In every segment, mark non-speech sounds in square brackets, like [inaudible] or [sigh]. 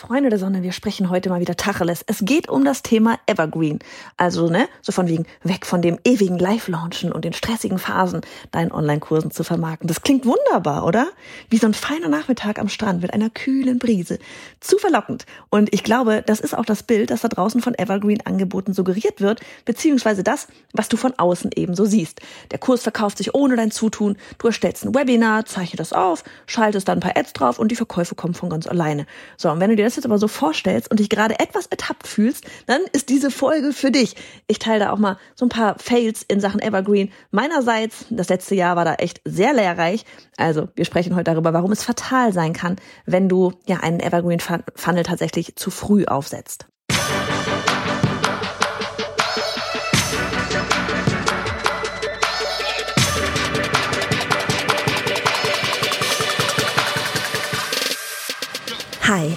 Freunde der Sonne, wir sprechen heute mal wieder Tacheles. Es geht um das Thema Evergreen. Also, ne, so von wegen weg von dem ewigen Live-Launchen und den stressigen Phasen, deinen Online-Kursen zu vermarkten. Das klingt wunderbar, oder? Wie so ein feiner Nachmittag am Strand mit einer kühlen Brise. Zu verlockend. Und ich glaube, das ist auch das Bild, das da draußen von Evergreen-Angeboten suggeriert wird, beziehungsweise das, was du von außen eben so siehst. Der Kurs verkauft sich ohne dein Zutun. Du erstellst ein Webinar, zeichne das auf, schaltest dann ein paar Ads drauf und die Verkäufe kommen von ganz alleine. So, und wenn du dir das jetzt aber so vorstellst und dich gerade etwas ertappt fühlst, dann ist diese Folge für dich. Ich teile da auch mal so ein paar Fails in Sachen Evergreen. Meinerseits, das letzte Jahr war da echt sehr lehrreich. Also, wir sprechen heute darüber, warum es fatal sein kann, wenn du ja einen Evergreen Funnel tatsächlich zu früh aufsetzt. Hi,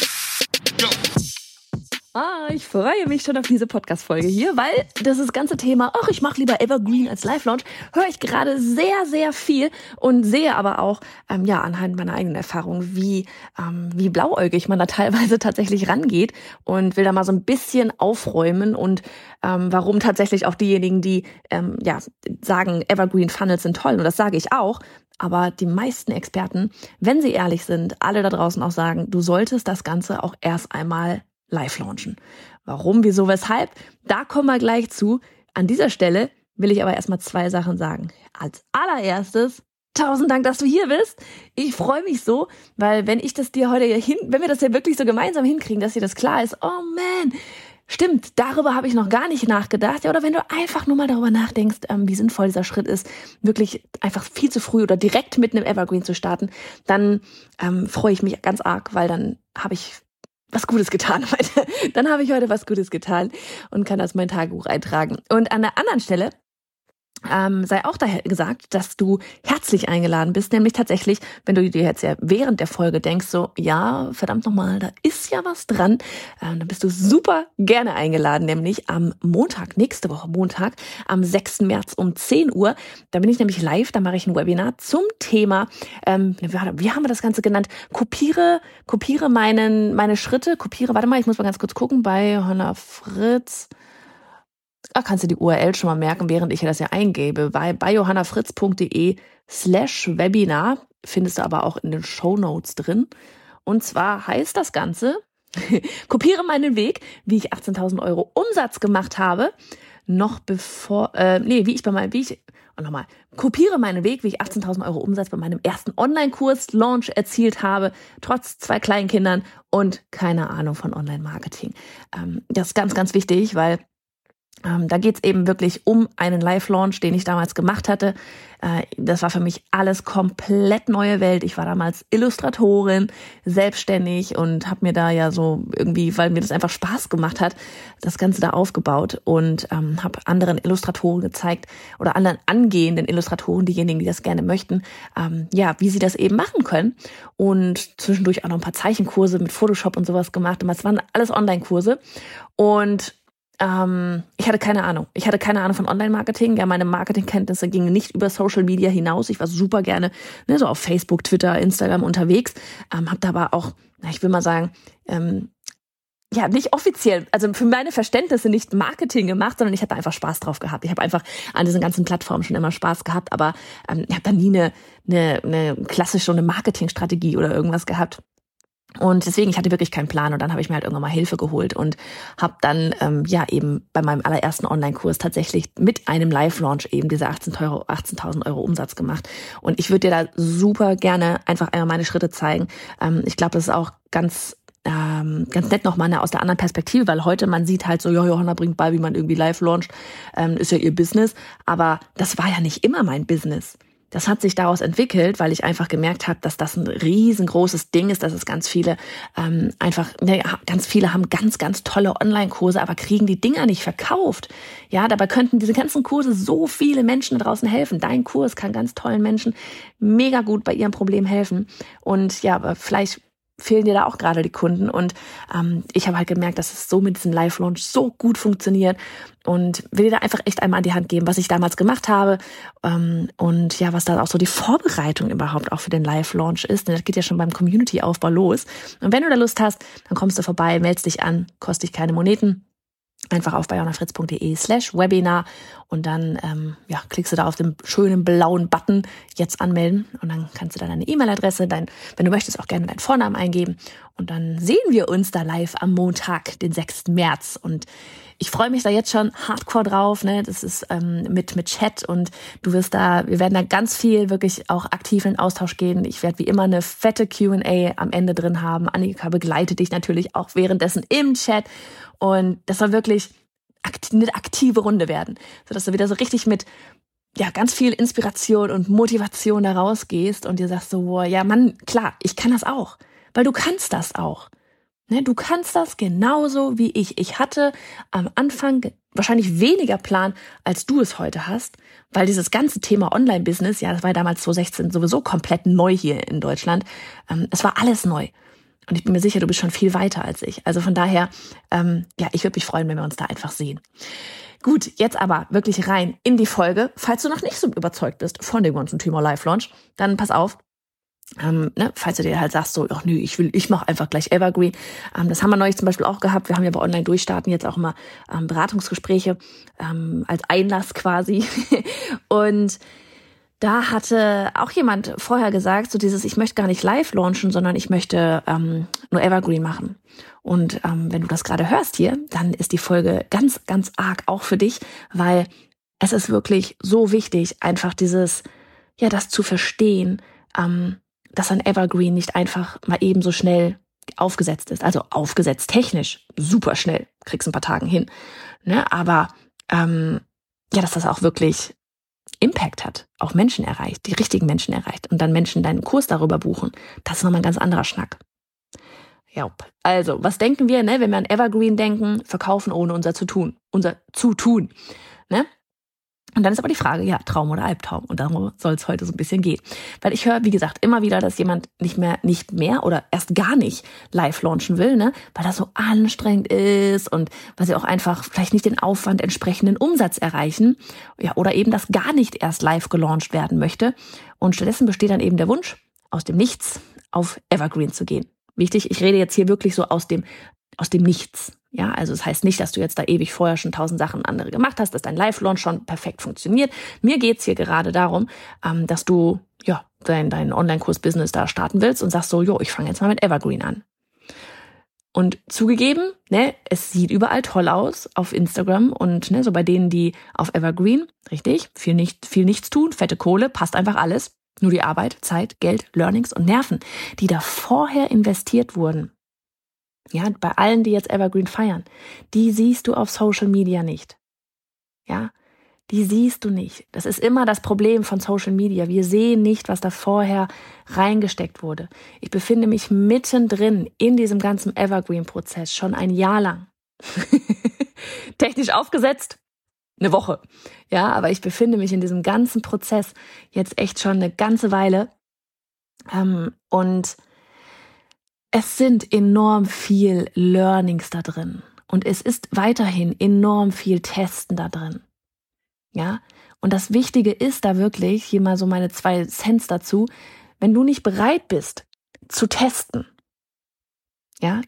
Ah, ich freue mich schon auf diese Podcast-Folge hier, weil das, das ganze Thema, ach, ich mache lieber Evergreen als Live-Launch, höre ich gerade sehr, sehr viel und sehe aber auch, ähm, ja, anhand meiner eigenen Erfahrung, wie, ähm, wie blauäugig man da teilweise tatsächlich rangeht und will da mal so ein bisschen aufräumen und ähm, warum tatsächlich auch diejenigen, die ähm, ja sagen, Evergreen Funnels sind toll, und das sage ich auch, aber die meisten Experten, wenn sie ehrlich sind, alle da draußen auch sagen, du solltest das Ganze auch erst einmal live launchen. Warum, wieso, weshalb? Da kommen wir gleich zu. An dieser Stelle will ich aber erstmal zwei Sachen sagen. Als allererstes, tausend Dank, dass du hier bist. Ich freue mich so, weil wenn ich das dir heute hin, wenn wir das ja wirklich so gemeinsam hinkriegen, dass dir das klar ist, oh man, Stimmt, darüber habe ich noch gar nicht nachgedacht. Ja, oder wenn du einfach nur mal darüber nachdenkst, ähm, wie sinnvoll dieser Schritt ist, wirklich einfach viel zu früh oder direkt mit einem Evergreen zu starten, dann ähm, freue ich mich ganz arg, weil dann habe ich was Gutes getan [laughs] heute. Dann habe ich heute was Gutes getan und kann das mein Tagebuch eintragen. Und an der anderen Stelle ähm, sei auch daher gesagt, dass du herzlich eingeladen bist, nämlich tatsächlich, wenn du dir jetzt ja während der Folge denkst, so, ja, verdammt nochmal, da ist ja was dran, ähm, dann bist du super gerne eingeladen, nämlich am Montag, nächste Woche Montag, am 6. März um 10 Uhr. Da bin ich nämlich live, da mache ich ein Webinar zum Thema, ähm, wie, wie haben wir das Ganze genannt? Kopiere, kopiere meinen, meine Schritte, kopiere, warte mal, ich muss mal ganz kurz gucken, bei Hannah Fritz, Ach, kannst du die URL schon mal merken, während ich das ja eingebe. Bei, bei johannafritz.de slash Webinar findest du aber auch in den Show Notes drin. Und zwar heißt das Ganze, [laughs] kopiere meinen Weg, wie ich 18.000 Euro Umsatz gemacht habe, noch bevor, äh, nee, wie ich bei meinem, wie ich, und nochmal, kopiere meinen Weg, wie ich 18.000 Euro Umsatz bei meinem ersten Online-Kurs Launch erzielt habe, trotz zwei Kleinkindern und keine Ahnung von Online-Marketing. Ähm, das ist ganz, ganz wichtig, weil da geht's eben wirklich um einen Live-Launch, den ich damals gemacht hatte. Äh, das war für mich alles komplett neue Welt. Ich war damals Illustratorin, selbstständig und habe mir da ja so irgendwie, weil mir das einfach Spaß gemacht hat, das Ganze da aufgebaut und ähm, habe anderen Illustratoren gezeigt oder anderen angehenden Illustratoren, diejenigen, die das gerne möchten, ähm, ja, wie sie das eben machen können. Und zwischendurch auch noch ein paar Zeichenkurse mit Photoshop und sowas gemacht. Und das waren alles Online-Kurse. Und ähm, ich hatte keine Ahnung. Ich hatte keine Ahnung von Online-Marketing. Ja, meine Marketingkenntnisse gingen nicht über Social Media hinaus. Ich war super gerne ne, so auf Facebook, Twitter, Instagram unterwegs. Ähm, habe da aber auch, na, ich will mal sagen, ähm, ja, nicht offiziell, also für meine Verständnisse nicht Marketing gemacht, sondern ich habe einfach Spaß drauf gehabt. Ich habe einfach an diesen ganzen Plattformen schon immer Spaß gehabt, aber ähm, ich habe da nie eine, eine, eine klassische eine Marketingstrategie oder irgendwas gehabt. Und deswegen, ich hatte wirklich keinen Plan und dann habe ich mir halt irgendwann mal Hilfe geholt und habe dann ähm, ja eben bei meinem allerersten Online-Kurs tatsächlich mit einem Live-Launch eben diese 18.000 Euro, 18 Euro Umsatz gemacht. Und ich würde dir da super gerne einfach einmal meine Schritte zeigen. Ähm, ich glaube, das ist auch ganz ähm, ganz nett nochmal aus der anderen Perspektive, weil heute man sieht halt so, ja, Johanna bringt bei, wie man irgendwie live launcht, ähm, ist ja ihr Business. Aber das war ja nicht immer mein Business. Das hat sich daraus entwickelt, weil ich einfach gemerkt habe, dass das ein riesengroßes Ding ist, dass es ganz viele ähm, einfach, ne, ganz viele haben ganz, ganz tolle Online-Kurse, aber kriegen die Dinger nicht verkauft. Ja, dabei könnten diese ganzen Kurse so viele Menschen da draußen helfen. Dein Kurs kann ganz tollen Menschen mega gut bei ihrem Problem helfen. Und ja, aber vielleicht fehlen dir da auch gerade die Kunden. Und ähm, ich habe halt gemerkt, dass es so mit diesem Live-Launch so gut funktioniert und will dir da einfach echt einmal an die Hand geben, was ich damals gemacht habe ähm, und ja, was da auch so die Vorbereitung überhaupt auch für den Live-Launch ist. Denn das geht ja schon beim Community-Aufbau los. Und wenn du da Lust hast, dann kommst du vorbei, meldest dich an, kostet dich keine Moneten einfach auf bayonafritz.de slash Webinar und dann ähm, ja, klickst du da auf den schönen blauen Button jetzt anmelden und dann kannst du da deine E-Mail-Adresse, dein, wenn du möchtest, auch gerne deinen Vornamen eingeben und dann sehen wir uns da live am Montag, den 6. März und ich freue mich da jetzt schon hardcore drauf, ne? Das ist ähm, mit mit Chat und du wirst da, wir werden da ganz viel wirklich auch aktiv in Austausch gehen. Ich werde wie immer eine fette Q&A am Ende drin haben. Annika begleitet dich natürlich auch währenddessen im Chat und das soll wirklich eine aktive Runde werden, sodass du wieder so richtig mit ja, ganz viel Inspiration und Motivation da rausgehst und dir sagst so, boah, ja, Mann, klar, ich kann das auch, weil du kannst das auch. Ne, du kannst das genauso wie ich. Ich hatte am Anfang wahrscheinlich weniger Plan, als du es heute hast, weil dieses ganze Thema Online-Business, ja, das war damals 2016 sowieso komplett neu hier in Deutschland. Ähm, es war alles neu. Und ich bin mir sicher, du bist schon viel weiter als ich. Also von daher, ähm, ja, ich würde mich freuen, wenn wir uns da einfach sehen. Gut, jetzt aber wirklich rein in die Folge. Falls du noch nicht so überzeugt bist von dem ganzen Thema Live Launch, dann pass auf. Ähm, ne, falls du dir halt sagst, so, ach nö, ich will, ich mache einfach gleich Evergreen. Ähm, das haben wir neulich zum Beispiel auch gehabt. Wir haben ja bei Online-Durchstarten jetzt auch immer ähm, Beratungsgespräche ähm, als Einlass quasi. [laughs] Und da hatte auch jemand vorher gesagt, so dieses, ich möchte gar nicht live launchen, sondern ich möchte ähm, nur Evergreen machen. Und ähm, wenn du das gerade hörst hier, dann ist die Folge ganz, ganz arg auch für dich, weil es ist wirklich so wichtig, einfach dieses, ja, das zu verstehen, ähm, dass ein Evergreen nicht einfach mal eben so schnell aufgesetzt ist. Also aufgesetzt technisch, super schnell, kriegst ein paar Tagen hin. Ne? Aber ähm, ja, dass das auch wirklich Impact hat, auch Menschen erreicht, die richtigen Menschen erreicht und dann Menschen deinen Kurs darüber buchen, das ist nochmal ein ganz anderer Schnack. Ja, also, was denken wir, ne, wenn wir an Evergreen denken, verkaufen ohne unser zu tun, unser zu tun, ne? Und dann ist aber die Frage, ja, Traum oder Albtraum. Und darum soll es heute so ein bisschen gehen. Weil ich höre, wie gesagt, immer wieder, dass jemand nicht mehr, nicht mehr oder erst gar nicht live launchen will, ne? Weil das so anstrengend ist und weil sie auch einfach vielleicht nicht den Aufwand entsprechenden Umsatz erreichen. Ja, oder eben das gar nicht erst live gelauncht werden möchte. Und stattdessen besteht dann eben der Wunsch, aus dem Nichts auf Evergreen zu gehen. Wichtig, ich rede jetzt hier wirklich so aus dem, aus dem Nichts. Ja, also es das heißt nicht, dass du jetzt da ewig vorher schon tausend Sachen andere gemacht hast, dass dein Live-Launch schon perfekt funktioniert. Mir geht's hier gerade darum, ähm, dass du ja dein, dein Online-Kurs-Business da starten willst und sagst so, jo, ich fange jetzt mal mit Evergreen an. Und zugegeben, ne, es sieht überall toll aus auf Instagram und ne, so bei denen, die auf Evergreen, richtig, viel, nicht, viel nichts tun, fette Kohle, passt einfach alles. Nur die Arbeit, Zeit, Geld, Learnings und Nerven, die da vorher investiert wurden, ja, bei allen, die jetzt Evergreen feiern, die siehst du auf Social Media nicht. Ja, die siehst du nicht. Das ist immer das Problem von Social Media. Wir sehen nicht, was da vorher reingesteckt wurde. Ich befinde mich mittendrin in diesem ganzen Evergreen-Prozess schon ein Jahr lang. [laughs] Technisch aufgesetzt, eine Woche. Ja, aber ich befinde mich in diesem ganzen Prozess jetzt echt schon eine ganze Weile. Ähm, und es sind enorm viel Learnings da drin. Und es ist weiterhin enorm viel Testen da drin. Ja. Und das Wichtige ist da wirklich, hier mal so meine zwei Cents dazu, wenn du nicht bereit bist zu testen, ja,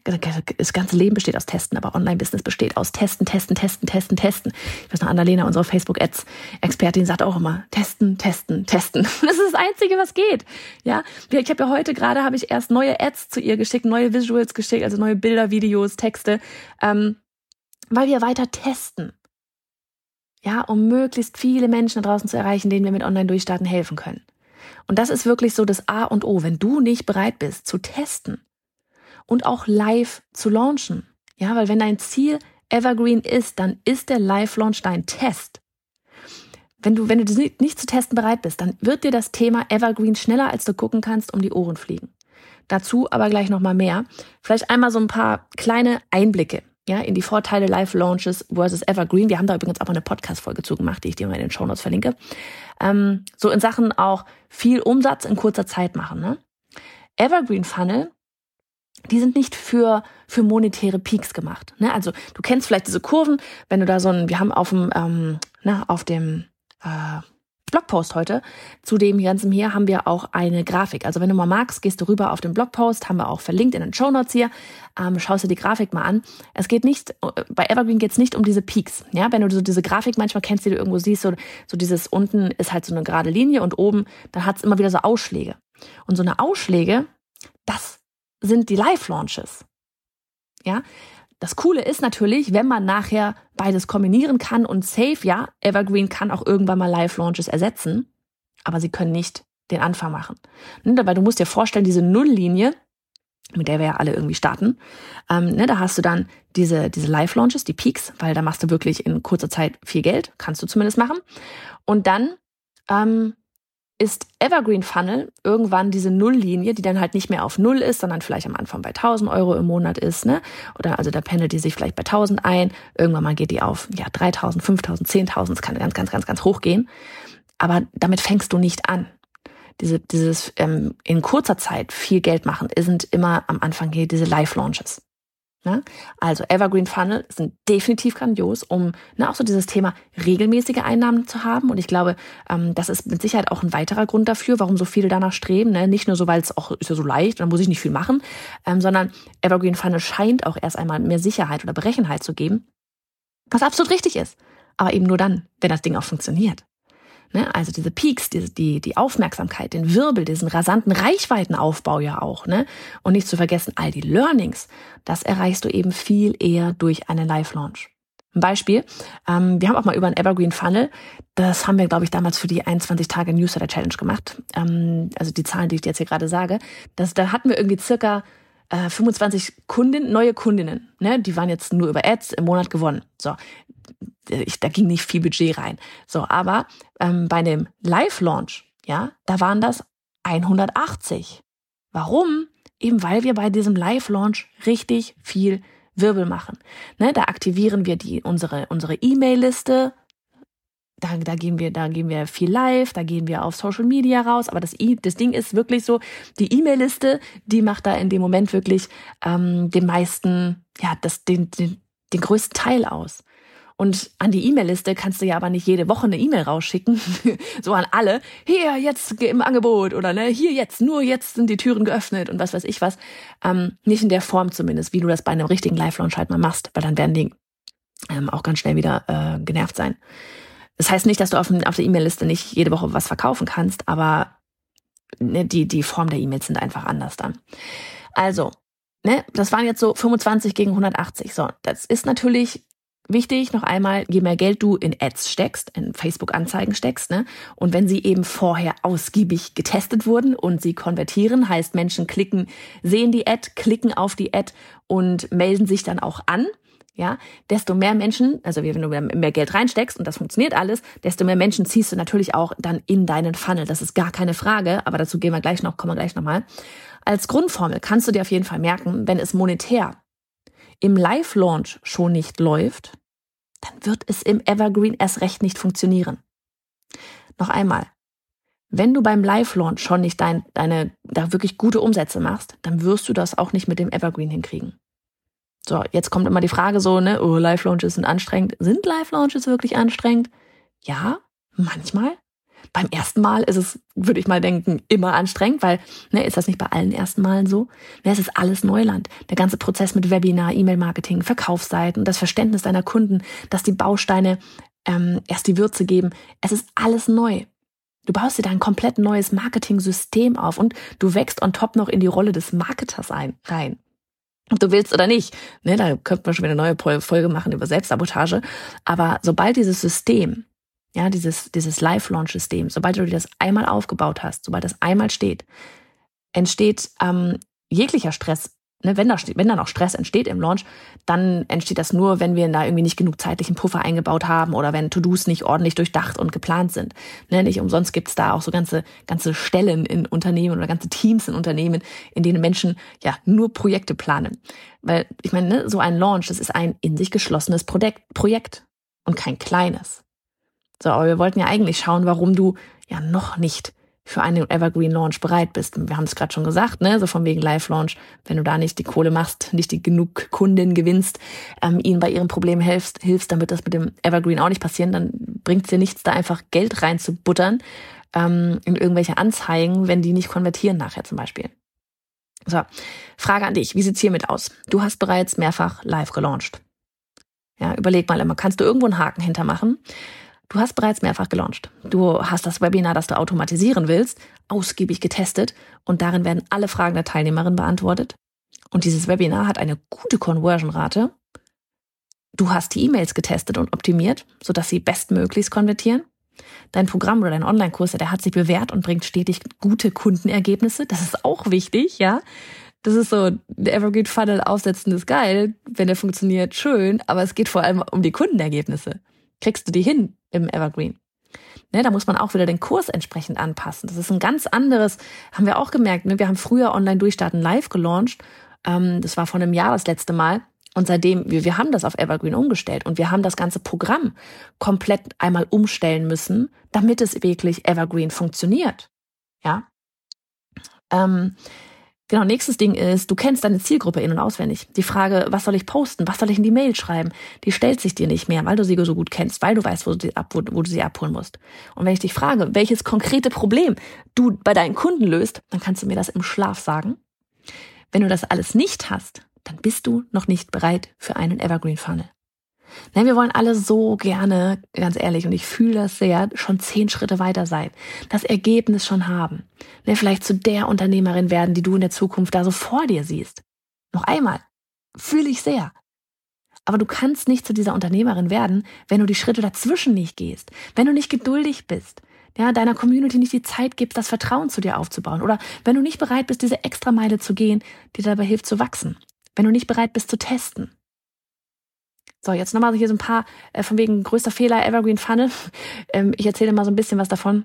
das ganze Leben besteht aus Testen, aber Online-Business besteht aus Testen, Testen, Testen, Testen, Testen. Ich weiß noch, Annalena, unsere Facebook-Ads-Expertin, sagt auch immer, testen, testen, testen. [laughs] Das ist das Einzige, was geht. Ja, ich habe ja heute gerade, habe ich erst neue Ads zu ihr geschickt, neue Visuals geschickt, also neue Bilder, Videos, Texte, ähm, weil wir weiter testen. Ja, um möglichst viele Menschen da draußen zu erreichen, denen wir mit Online-Durchstarten helfen können. Und das ist wirklich so das A und O. Wenn du nicht bereit bist zu testen, und auch live zu launchen. Ja, weil wenn dein Ziel Evergreen ist, dann ist der Live-Launch dein Test. wenn du, wenn du nicht, zu testen bereit bist, dann wird dir das Thema Evergreen schneller, als du gucken kannst, um die Ohren fliegen. Dazu aber gleich nochmal mehr. Vielleicht einmal so ein paar kleine Einblicke ja, in die Vorteile Live Launches versus Evergreen. Wir haben da übrigens auch eine Podcast-Folge zu gemacht, die ich dir mal in den Show Notes verlinke. Ähm, so in Sachen auch viel Umsatz in kurzer Zeit machen. Ne? Evergreen Funnel, die sind nicht für, für monetäre Peaks gemacht. Ne? Also du kennst vielleicht diese Kurven, wenn du da so ein, wir haben auf dem, ähm, na, auf dem äh, Blogpost heute. Zu dem ganzen hier haben wir auch eine Grafik. Also wenn du mal magst, gehst du rüber auf den Blogpost, haben wir auch verlinkt in den Show Notes hier. Ähm, schaust dir die Grafik mal an. Es geht nicht, bei Evergreen geht es nicht um diese Peaks. Ja, wenn du so diese Grafik manchmal kennst, die du irgendwo siehst, so, so dieses unten ist halt so eine gerade Linie und oben, dann hat es immer wieder so Ausschläge. Und so eine Ausschläge, das sind die Live-Launches. Ja, das Coole ist natürlich, wenn man nachher beides kombinieren kann und safe, ja, Evergreen kann auch irgendwann mal Live-Launches ersetzen, aber sie können nicht den Anfang machen. Ne, dabei, du musst dir vorstellen, diese Nulllinie, mit der wir ja alle irgendwie starten, ähm, ne, da hast du dann diese, diese Live-Launches, die Peaks, weil da machst du wirklich in kurzer Zeit viel Geld, kannst du zumindest machen. Und dann ähm, ist Evergreen Funnel irgendwann diese Nulllinie, die dann halt nicht mehr auf Null ist, sondern vielleicht am Anfang bei 1000 Euro im Monat ist, ne? Oder also da pendelt die sich vielleicht bei 1000 ein. Irgendwann mal geht die auf, ja, 3000, 5000, 10.000. Es kann ganz, ganz, ganz, ganz hoch gehen. Aber damit fängst du nicht an. Diese, dieses ähm, in kurzer Zeit viel Geld machen, sind immer am Anfang hier diese Live-Launches. Ne? Also Evergreen Funnel sind definitiv grandios, um ne, auch so dieses Thema regelmäßige Einnahmen zu haben. Und ich glaube, ähm, das ist mit Sicherheit auch ein weiterer Grund dafür, warum so viele danach streben. Ne? Nicht nur so, weil es auch ist ja so leicht, dann muss ich nicht viel machen, ähm, sondern Evergreen Funnel scheint auch erst einmal mehr Sicherheit oder Berechenheit zu geben, was absolut richtig ist. Aber eben nur dann, wenn das Ding auch funktioniert. Ne? Also diese Peaks, die, die, die Aufmerksamkeit, den Wirbel, diesen rasanten Reichweitenaufbau ja auch. Ne? Und nicht zu vergessen, all die Learnings, das erreichst du eben viel eher durch einen Live-Launch. Ein Beispiel, ähm, wir haben auch mal über einen Evergreen Funnel, das haben wir, glaube ich, damals für die 21 Tage Newsletter Challenge gemacht. Ähm, also die Zahlen, die ich dir jetzt hier gerade sage. Das, da hatten wir irgendwie circa äh, 25 Kunden, neue Kundinnen. Ne? Die waren jetzt nur über Ads im Monat gewonnen. So, ich, da ging nicht viel Budget rein. So, aber ähm, bei dem Live-Launch, ja, da waren das 180. Warum? Eben weil wir bei diesem Live-Launch richtig viel Wirbel machen. Ne, da aktivieren wir die, unsere, unsere E-Mail-Liste. Da, da gehen wir, da gehen wir viel live, da gehen wir auf Social Media raus. Aber das, das Ding ist wirklich so, die E-Mail-Liste, die macht da in dem Moment wirklich ähm, den meisten, ja, das, den, den, den größten Teil aus. Und an die E-Mail-Liste kannst du ja aber nicht jede Woche eine E-Mail rausschicken, [laughs] so an alle, hier jetzt im Angebot oder ne, hier jetzt, nur jetzt sind die Türen geöffnet und was weiß ich was. Ähm, nicht in der Form zumindest, wie du das bei einem richtigen Live-Launch halt mal machst, weil dann werden die ähm, auch ganz schnell wieder äh, genervt sein. Das heißt nicht, dass du auf, auf der E-Mail-Liste nicht jede Woche was verkaufen kannst, aber ne, die, die Form der E-Mails sind einfach anders dann. Also, ne, das waren jetzt so 25 gegen 180. So, das ist natürlich Wichtig noch einmal, je mehr Geld du in Ads steckst, in Facebook-Anzeigen steckst, ne, und wenn sie eben vorher ausgiebig getestet wurden und sie konvertieren, heißt Menschen klicken, sehen die Ad, klicken auf die Ad und melden sich dann auch an, ja, desto mehr Menschen, also wenn du mehr Geld reinsteckst und das funktioniert alles, desto mehr Menschen ziehst du natürlich auch dann in deinen Funnel. Das ist gar keine Frage, aber dazu gehen wir gleich noch, kommen wir gleich nochmal. Als Grundformel kannst du dir auf jeden Fall merken, wenn es monetär im Live-Launch schon nicht läuft, dann wird es im Evergreen erst recht nicht funktionieren. Noch einmal. Wenn du beim Live-Launch schon nicht dein, deine, da wirklich gute Umsätze machst, dann wirst du das auch nicht mit dem Evergreen hinkriegen. So, jetzt kommt immer die Frage so, ne, oh, Live-Launches sind anstrengend. Sind Live-Launches wirklich anstrengend? Ja, manchmal. Beim ersten Mal ist es, würde ich mal denken, immer anstrengend, weil, ne, ist das nicht bei allen ersten Malen so? Ne, es ist alles Neuland. Der ganze Prozess mit Webinar, E-Mail-Marketing, Verkaufsseiten, das Verständnis deiner Kunden, dass die Bausteine ähm, erst die Würze geben. Es ist alles neu. Du baust dir da ein komplett neues Marketing-System auf und du wächst on top noch in die Rolle des Marketers ein, rein. Ob du willst oder nicht. Ne, da könnten wir schon wieder eine neue Folge machen über Selbstsabotage. Aber sobald dieses System ja, dieses, dieses Live-Launch-System, sobald du dir das einmal aufgebaut hast, sobald das einmal steht, entsteht ähm, jeglicher Stress ne, wenn, da, wenn dann auch Stress entsteht im Launch, dann entsteht das nur, wenn wir da irgendwie nicht genug zeitlichen Puffer eingebaut haben oder wenn To-Dos nicht ordentlich durchdacht und geplant sind. Ne, nicht umsonst gibt's da auch so ganze, ganze Stellen in Unternehmen oder ganze Teams in Unternehmen, in denen Menschen ja nur Projekte planen. Weil ich meine, ne, so ein Launch, das ist ein in sich geschlossenes Projekt, Projekt und kein kleines. So, aber wir wollten ja eigentlich schauen, warum du ja noch nicht für einen Evergreen Launch bereit bist. Wir haben es gerade schon gesagt, ne, so von wegen Live Launch, wenn du da nicht die Kohle machst, nicht die genug Kunden gewinnst, ähm, ihnen bei ihren Problemen hilfst, hilfst, damit das mit dem Evergreen auch nicht passieren, dann bringt es dir nichts, da einfach Geld reinzubuttern ähm, in irgendwelche Anzeigen, wenn die nicht konvertieren nachher zum Beispiel. So, Frage an dich, wie sieht's hiermit aus? Du hast bereits mehrfach live gelauncht. Ja, überleg mal immer, kannst du irgendwo einen Haken hintermachen? Du hast bereits mehrfach gelauncht. Du hast das Webinar, das du automatisieren willst, ausgiebig getestet und darin werden alle Fragen der Teilnehmerin beantwortet. Und dieses Webinar hat eine gute Conversion-Rate. Du hast die E-Mails getestet und optimiert, sodass sie bestmöglichst konvertieren. Dein Programm oder dein Online-Kurs, der hat sich bewährt und bringt stetig gute Kundenergebnisse. Das ist auch wichtig, ja. Das ist so, der Evergreen Funnel aufsetzen ist geil, wenn der funktioniert, schön, aber es geht vor allem um die Kundenergebnisse. Kriegst du die hin im Evergreen? Ne, da muss man auch wieder den Kurs entsprechend anpassen. Das ist ein ganz anderes, haben wir auch gemerkt. Ne? Wir haben früher online durchstarten live gelauncht. Ähm, das war vor einem Jahr das letzte Mal. Und seitdem, wir, haben das auf Evergreen umgestellt und wir haben das ganze Programm komplett einmal umstellen müssen, damit es wirklich Evergreen funktioniert. Ja. Ähm, Genau, nächstes Ding ist, du kennst deine Zielgruppe in- und auswendig. Die Frage, was soll ich posten, was soll ich in die Mail schreiben, die stellt sich dir nicht mehr, weil du sie so gut kennst, weil du weißt, wo du, ab, wo, wo du sie abholen musst. Und wenn ich dich frage, welches konkrete Problem du bei deinen Kunden löst, dann kannst du mir das im Schlaf sagen. Wenn du das alles nicht hast, dann bist du noch nicht bereit für einen Evergreen Funnel. Ne, wir wollen alle so gerne, ganz ehrlich, und ich fühle das sehr, schon zehn Schritte weiter sein. Das Ergebnis schon haben. Ne, vielleicht zu der Unternehmerin werden, die du in der Zukunft da so vor dir siehst. Noch einmal. Fühle ich sehr. Aber du kannst nicht zu dieser Unternehmerin werden, wenn du die Schritte dazwischen nicht gehst, wenn du nicht geduldig bist, ja, deiner Community nicht die Zeit gibst, das Vertrauen zu dir aufzubauen oder wenn du nicht bereit bist, diese Extrameile zu gehen, die dabei hilft zu wachsen, wenn du nicht bereit bist zu testen, so, jetzt nochmal hier so ein paar äh, von wegen größter Fehler Evergreen Funnel. [laughs] Ähm, ich erzähle mal so ein bisschen was davon,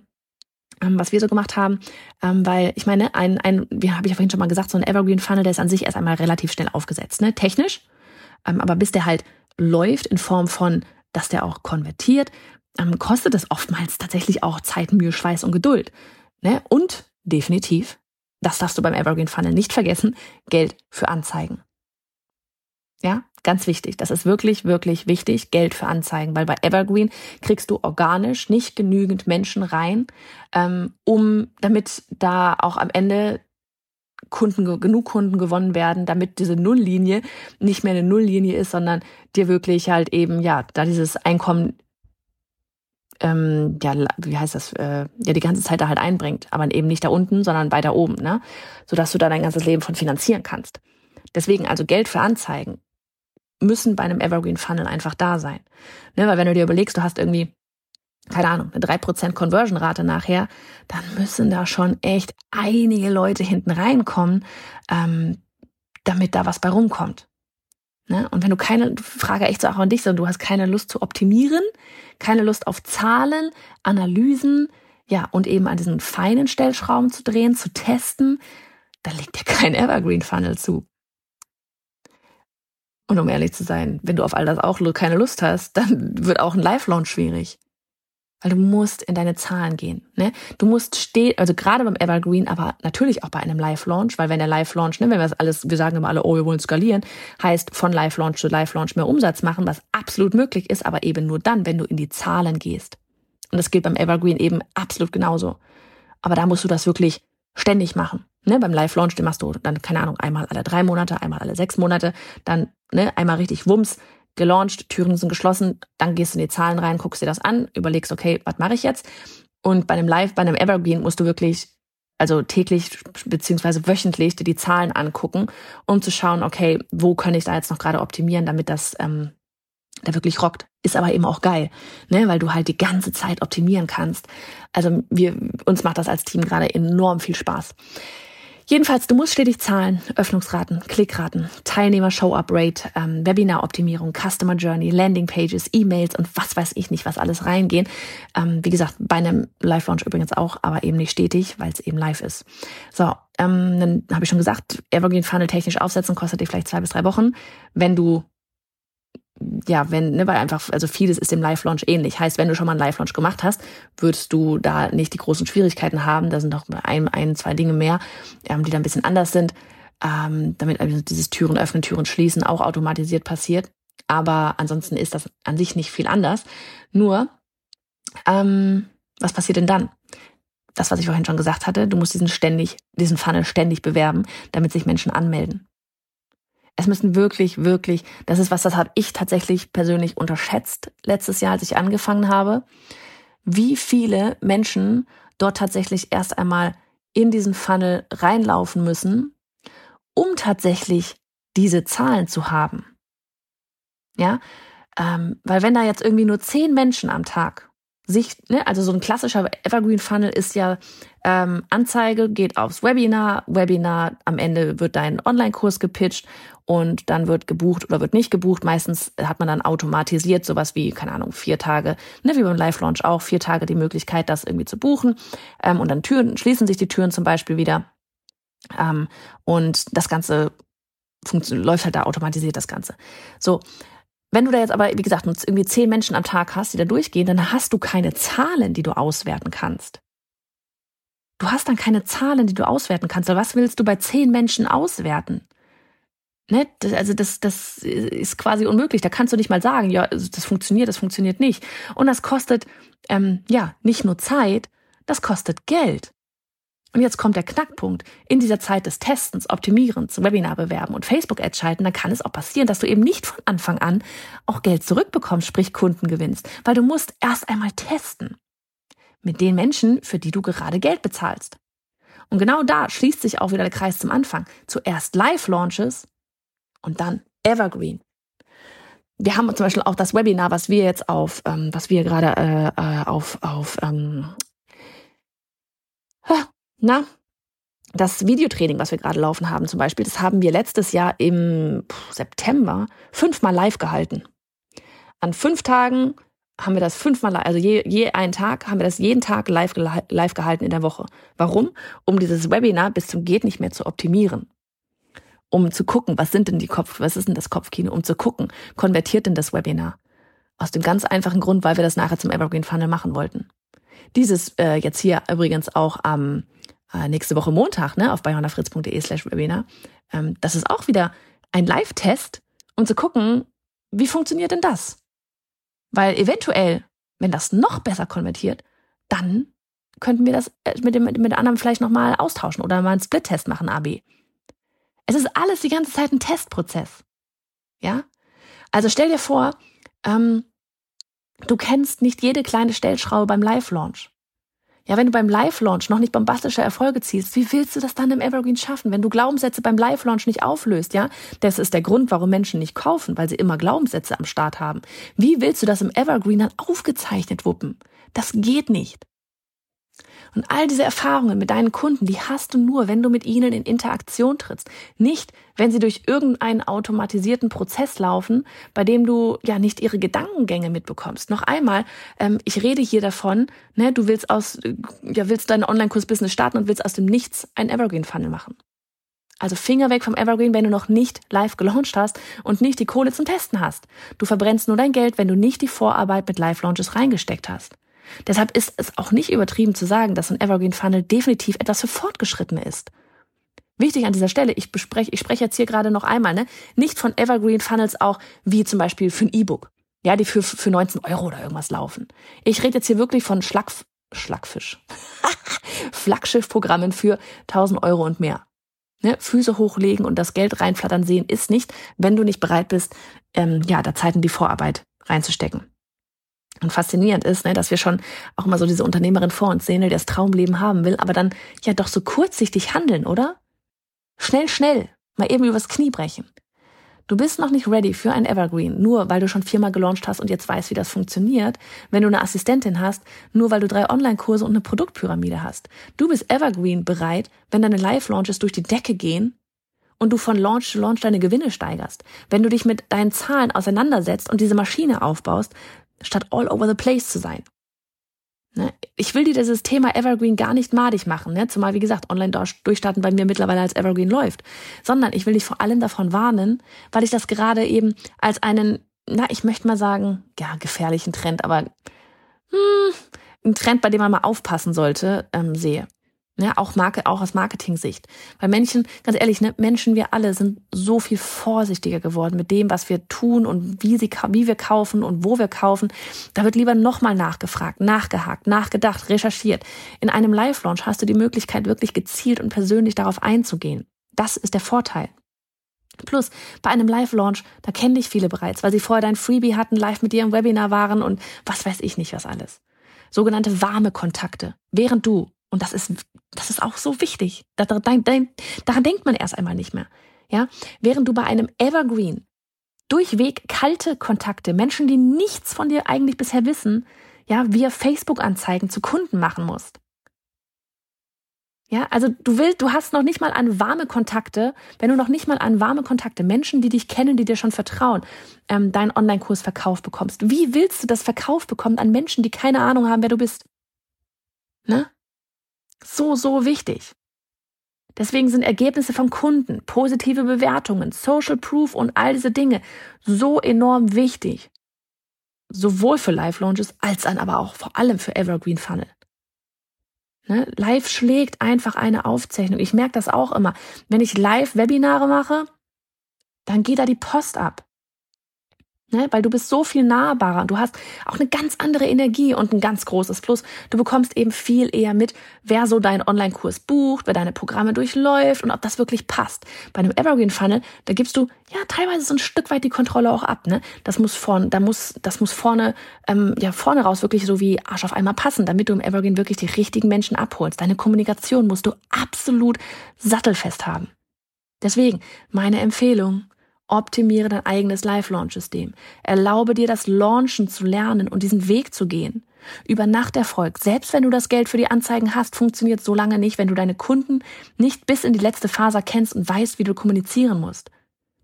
ähm, was wir so gemacht haben, ähm, weil ich meine, ein, ein, wie habe ich ja vorhin schon mal gesagt, so ein Evergreen Funnel, der ist an sich erst einmal relativ schnell aufgesetzt, ne, technisch, ähm, aber bis der halt läuft in Form von, dass der auch konvertiert, ähm, kostet es oftmals tatsächlich auch Zeit, Mühe, Schweiß und Geduld, ne, und definitiv, das darfst du beim Evergreen Funnel nicht vergessen, Geld für Anzeigen. Ja, ganz wichtig. Das ist wirklich, wirklich wichtig. Geld für Anzeigen, weil bei Evergreen kriegst du organisch nicht genügend Menschen rein, ähm, um, damit da auch am Ende Kunden, genug Kunden gewonnen werden, damit diese Nulllinie nicht mehr eine Nulllinie ist, sondern dir wirklich halt eben, ja, da dieses Einkommen, ähm, ja, wie heißt das, äh, ja, die ganze Zeit da halt einbringt, aber eben nicht da unten, sondern weiter oben, ne? Sodass du da dein ganzes Leben von finanzieren kannst. Deswegen also Geld für Anzeigen müssen bei einem Evergreen Funnel einfach da sein. Ne, weil wenn du dir überlegst, du hast irgendwie, keine Ahnung, eine 3% Conversion-Rate nachher, dann müssen da schon echt einige Leute hinten reinkommen, ähm, damit da was bei rumkommt. Ne? Und wenn du keine, Frage echt so auch an dich, sondern du hast keine Lust zu optimieren, keine Lust auf Zahlen, Analysen, ja, und eben an diesen feinen Stellschrauben zu drehen, zu testen, dann legt dir kein Evergreen Funnel zu. Und um ehrlich zu sein, wenn du auf all das auch keine Lust hast, dann wird auch ein Live-Launch schwierig. Weil du musst in deine Zahlen gehen. Ne? Du musst stehen, also gerade beim Evergreen, aber natürlich auch bei einem Live-Launch, weil wenn der Live-Launch, ne, wenn wir das alles, wir sagen immer alle, oh, wir wollen skalieren, heißt von Live-Launch zu Live-Launch mehr Umsatz machen, was absolut möglich ist, aber eben nur dann, wenn du in die Zahlen gehst. Und das gilt beim Evergreen eben absolut genauso. Aber da musst du das wirklich ständig machen. Ne, beim Live-Launch, den machst du dann, keine Ahnung, einmal alle drei Monate, einmal alle sechs Monate, dann ne, einmal richtig Wumms, gelauncht, Türen sind geschlossen, dann gehst du in die Zahlen rein, guckst dir das an, überlegst, okay, was mache ich jetzt? Und bei einem Live, bei einem Evergreen musst du wirklich, also täglich beziehungsweise wöchentlich dir die Zahlen angucken, um zu schauen, okay, wo kann ich da jetzt noch gerade optimieren, damit das ähm, da wirklich rockt. Ist aber eben auch geil, ne, weil du halt die ganze Zeit optimieren kannst. Also wir, uns macht das als Team gerade enorm viel Spaß. Jedenfalls, du musst stetig zahlen, Öffnungsraten, Klickraten, Teilnehmer-Show-Up-Rate, ähm, Webinar-Optimierung, Customer Journey, Landing-Pages, E-Mails und was weiß ich nicht, was alles reingehen. Ähm, wie gesagt, bei einem Live-Launch übrigens auch, aber eben nicht stetig, weil es eben live ist. So, ähm, dann habe ich schon gesagt, Evergreen Funnel technisch aufsetzen kostet dir vielleicht zwei bis drei Wochen. Wenn du ja, wenn, ne, weil einfach, also vieles ist dem Live-Launch ähnlich. Heißt, wenn du schon mal einen Live-Launch gemacht hast, würdest du da nicht die großen Schwierigkeiten haben. Da sind noch ein, ein zwei Dinge mehr, ähm, die da ein bisschen anders sind, ähm, damit also dieses Türen öffnen, Türen schließen auch automatisiert passiert. Aber ansonsten ist das an sich nicht viel anders. Nur, ähm, was passiert denn dann? Das, was ich vorhin schon gesagt hatte, du musst diesen ständig, diesen Funnel ständig bewerben, damit sich Menschen anmelden. Es müssen wirklich, wirklich, das ist was, das habe ich tatsächlich persönlich unterschätzt letztes Jahr, als ich angefangen habe, wie viele Menschen dort tatsächlich erst einmal in diesen Funnel reinlaufen müssen, um tatsächlich diese Zahlen zu haben. Ja, ähm, weil wenn da jetzt irgendwie nur zehn Menschen am Tag sich, ne, also so ein klassischer Evergreen Funnel ist ja ähm, Anzeige, geht aufs Webinar, Webinar, am Ende wird dein Online-Kurs gepitcht und dann wird gebucht oder wird nicht gebucht. Meistens hat man dann automatisiert sowas wie, keine Ahnung, vier Tage, ne, wie beim Live-Launch auch, vier Tage die Möglichkeit, das irgendwie zu buchen. Ähm, und dann Türen, schließen sich die Türen zum Beispiel wieder. Ähm, und das Ganze läuft halt da automatisiert, das Ganze. So, wenn du da jetzt aber, wie gesagt, irgendwie zehn Menschen am Tag hast, die da durchgehen, dann hast du keine Zahlen, die du auswerten kannst. Du hast dann keine Zahlen, die du auswerten kannst. Was willst du bei zehn Menschen auswerten? Ne? Das, also das, das ist quasi unmöglich. Da kannst du nicht mal sagen, ja, also das funktioniert, das funktioniert nicht. Und das kostet ähm, ja nicht nur Zeit, das kostet Geld. Und jetzt kommt der Knackpunkt. In dieser Zeit des Testens, Optimierens, Webinar bewerben und Facebook-Ads schalten, dann kann es auch passieren, dass du eben nicht von Anfang an auch Geld zurückbekommst, sprich Kunden gewinnst, weil du musst erst einmal testen. Mit den Menschen, für die du gerade Geld bezahlst. Und genau da schließt sich auch wieder der Kreis zum Anfang. Zuerst Live-Launches und dann Evergreen. Wir haben zum Beispiel auch das Webinar, was wir jetzt auf, ähm, was wir gerade äh, äh auf, auf ähm, na, das Videotraining, was wir gerade laufen haben zum Beispiel, das haben wir letztes Jahr im September fünfmal live gehalten. An fünf Tagen haben wir das fünfmal, also je, je einen Tag haben wir das jeden Tag live, live gehalten in der Woche. Warum? Um dieses Webinar bis zum geht nicht mehr zu optimieren. Um zu gucken, was sind denn die Kopf, was ist denn das Kopfkino? Um zu gucken, konvertiert denn das Webinar? Aus dem ganz einfachen Grund, weil wir das nachher zum Evergreen Funnel machen wollten. Dieses äh, jetzt hier übrigens auch am äh, nächste Woche Montag, ne, auf bayhonafritz.de slash Webinar. Ähm, das ist auch wieder ein Live-Test, um zu gucken, wie funktioniert denn das? Weil eventuell, wenn das noch besser konvertiert, dann könnten wir das äh, mit dem, mit anderen vielleicht nochmal austauschen oder mal einen Split-Test machen, AB. Es ist alles die ganze Zeit ein Testprozess. Ja? Also stell dir vor, ähm, du kennst nicht jede kleine Stellschraube beim Live-Launch. Ja, wenn du beim Live-Launch noch nicht bombastische Erfolge ziehst, wie willst du das dann im Evergreen schaffen, wenn du Glaubenssätze beim Live-Launch nicht auflöst, ja? Das ist der Grund, warum Menschen nicht kaufen, weil sie immer Glaubenssätze am Start haben. Wie willst du das im Evergreen dann aufgezeichnet wuppen? Das geht nicht. Und all diese Erfahrungen mit deinen Kunden, die hast du nur, wenn du mit ihnen in Interaktion trittst. Nicht, wenn sie durch irgendeinen automatisierten Prozess laufen, bei dem du ja nicht ihre Gedankengänge mitbekommst. Noch einmal, ähm, ich rede hier davon, ne, du willst aus, ja, willst dein Online-Kurs-Business starten und willst aus dem Nichts ein Evergreen-Funnel machen. Also Finger weg vom Evergreen, wenn du noch nicht live gelauncht hast und nicht die Kohle zum Testen hast. Du verbrennst nur dein Geld, wenn du nicht die Vorarbeit mit Live-Launches reingesteckt hast. Deshalb ist es auch nicht übertrieben zu sagen, dass ein Evergreen Funnel definitiv etwas für Fortgeschrittene ist. Wichtig an dieser Stelle, ich bespreche, ich spreche jetzt hier gerade noch einmal, ne, nicht von Evergreen Funnels auch wie zum Beispiel für ein E-Book. Ja, die für, für 19 Euro oder irgendwas laufen. Ich rede jetzt hier wirklich von Schlag, Schlagfisch. [laughs] Flaggschiff-Programmen für 1000 Euro und mehr. Ne, Füße hochlegen und das Geld reinflattern sehen ist nicht, wenn du nicht bereit bist, ähm, ja, da Zeit in die Vorarbeit reinzustecken. Und faszinierend ist, ne, dass wir schon auch immer so diese Unternehmerin vor uns sehen, die das Traumleben haben will, aber dann ja doch so kurzsichtig handeln, oder? Schnell, schnell, mal eben übers Knie brechen. Du bist noch nicht ready für ein Evergreen, nur weil du schon viermal gelauncht hast und jetzt weißt, wie das funktioniert. Wenn du eine Assistentin hast, nur weil du drei Online-Kurse und eine Produktpyramide hast. Du bist Evergreen bereit, wenn deine Live-Launches durch die Decke gehen und du von Launch zu Launch deine Gewinne steigerst. Wenn du dich mit deinen Zahlen auseinandersetzt und diese Maschine aufbaust, statt all over the place zu sein. Ne? Ich will dir dieses Thema Evergreen gar nicht madig machen, ne? zumal wie gesagt online durchstarten bei mir mittlerweile als Evergreen läuft, sondern ich will dich vor allem davon warnen, weil ich das gerade eben als einen, na, ich möchte mal sagen, ja, gefährlichen Trend, aber hm, ein Trend, bei dem man mal aufpassen sollte, ähm, sehe. Ja, auch Marke, auch aus Marketing-Sicht. Weil Menschen, ganz ehrlich, ne, Menschen, wir alle sind so viel vorsichtiger geworden mit dem, was wir tun und wie sie, wie wir kaufen und wo wir kaufen. Da wird lieber nochmal nachgefragt, nachgehakt, nachgedacht, recherchiert. In einem Live-Launch hast du die Möglichkeit, wirklich gezielt und persönlich darauf einzugehen. Das ist der Vorteil. Plus, bei einem Live-Launch, da kennen dich viele bereits, weil sie vorher dein Freebie hatten, live mit dir im Webinar waren und was weiß ich nicht was alles. Sogenannte warme Kontakte. Während du und das ist, das ist auch so wichtig. Daran, denkt man erst einmal nicht mehr. Ja, während du bei einem Evergreen durchweg kalte Kontakte, Menschen, die nichts von dir eigentlich bisher wissen, ja, via Facebook-Anzeigen zu Kunden machen musst. Ja, also du willst, du hast noch nicht mal an warme Kontakte, wenn du noch nicht mal an warme Kontakte, Menschen, die dich kennen, die dir schon vertrauen, ähm, deinen Online-Kurs verkauft bekommst. Wie willst du das verkauft bekommen an Menschen, die keine Ahnung haben, wer du bist? Ne? So, so wichtig. Deswegen sind Ergebnisse von Kunden, positive Bewertungen, Social Proof und all diese Dinge so enorm wichtig. Sowohl für Live-Launches als dann aber auch vor allem für Evergreen Funnel. Ne? Live schlägt einfach eine Aufzeichnung. Ich merke das auch immer. Wenn ich Live-Webinare mache, dann geht da die Post ab. Ne? Weil du bist so viel nahbarer. Du hast auch eine ganz andere Energie und ein ganz großes Plus. Du bekommst eben viel eher mit, wer so deinen Online-Kurs bucht, wer deine Programme durchläuft und ob das wirklich passt. Bei einem Evergreen Funnel, da gibst du ja teilweise so ein Stück weit die Kontrolle auch ab. Ne? Das muss vorne, da muss, das muss vorne, ähm, ja vorne raus wirklich so wie Arsch auf einmal passen, damit du im Evergreen wirklich die richtigen Menschen abholst. Deine Kommunikation musst du absolut sattelfest haben. Deswegen meine Empfehlung Optimiere dein eigenes Live-Launch-System. Erlaube dir das Launchen zu lernen und diesen Weg zu gehen. Über Nachterfolg, selbst wenn du das Geld für die Anzeigen hast, funktioniert so lange nicht, wenn du deine Kunden nicht bis in die letzte Faser kennst und weißt, wie du kommunizieren musst.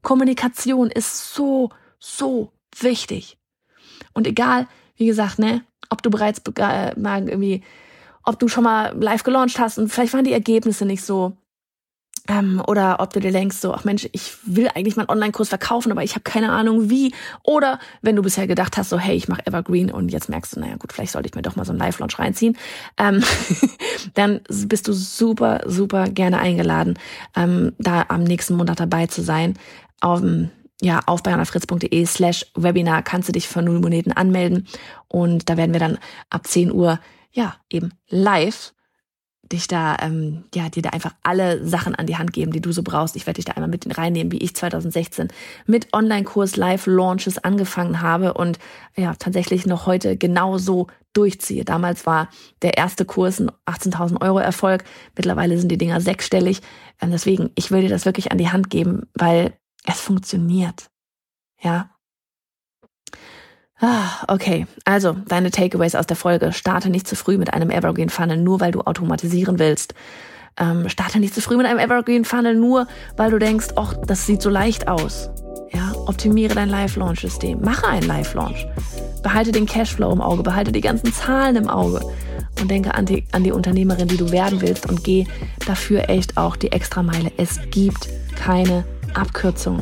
Kommunikation ist so, so wichtig. Und egal, wie gesagt, ne, ob du bereits äh, mal irgendwie, ob du schon mal live gelauncht hast und vielleicht waren die Ergebnisse nicht so, ähm, oder ob du dir denkst, so, ach Mensch, ich will eigentlich meinen Online-Kurs verkaufen, aber ich habe keine Ahnung wie. Oder wenn du bisher gedacht hast, so, hey, ich mache Evergreen und jetzt merkst du, naja gut, vielleicht sollte ich mir doch mal so einen Live-Launch reinziehen, ähm, [laughs] dann bist du super, super gerne eingeladen, ähm, da am nächsten Monat dabei zu sein. Auf, ja, auf bayernafritz.de slash Webinar kannst du dich für null Moneten anmelden und da werden wir dann ab 10 Uhr ja, eben live dich da, ähm, ja, dir da einfach alle Sachen an die Hand geben, die du so brauchst. Ich werde dich da einmal mit reinnehmen, wie ich 2016 mit Online-Kurs Live-Launches angefangen habe und ja, tatsächlich noch heute genauso durchziehe. Damals war der erste Kurs ein 18.000 Euro Erfolg. Mittlerweile sind die Dinger sechsstellig. Ähm, deswegen, ich will dir das wirklich an die Hand geben, weil es funktioniert. Ja, okay. Also, deine Takeaways aus der Folge. Starte nicht zu früh mit einem Evergreen Funnel, nur weil du automatisieren willst. Ähm, starte nicht zu früh mit einem Evergreen Funnel, nur weil du denkst, ach, das sieht so leicht aus. Ja, optimiere dein Live-Launch-System. Mache einen Live-Launch. Behalte den Cashflow im Auge, behalte die ganzen Zahlen im Auge und denke an die, an die Unternehmerin, die du werden willst und geh dafür echt auch die extra Meile. Es gibt keine Abkürzung.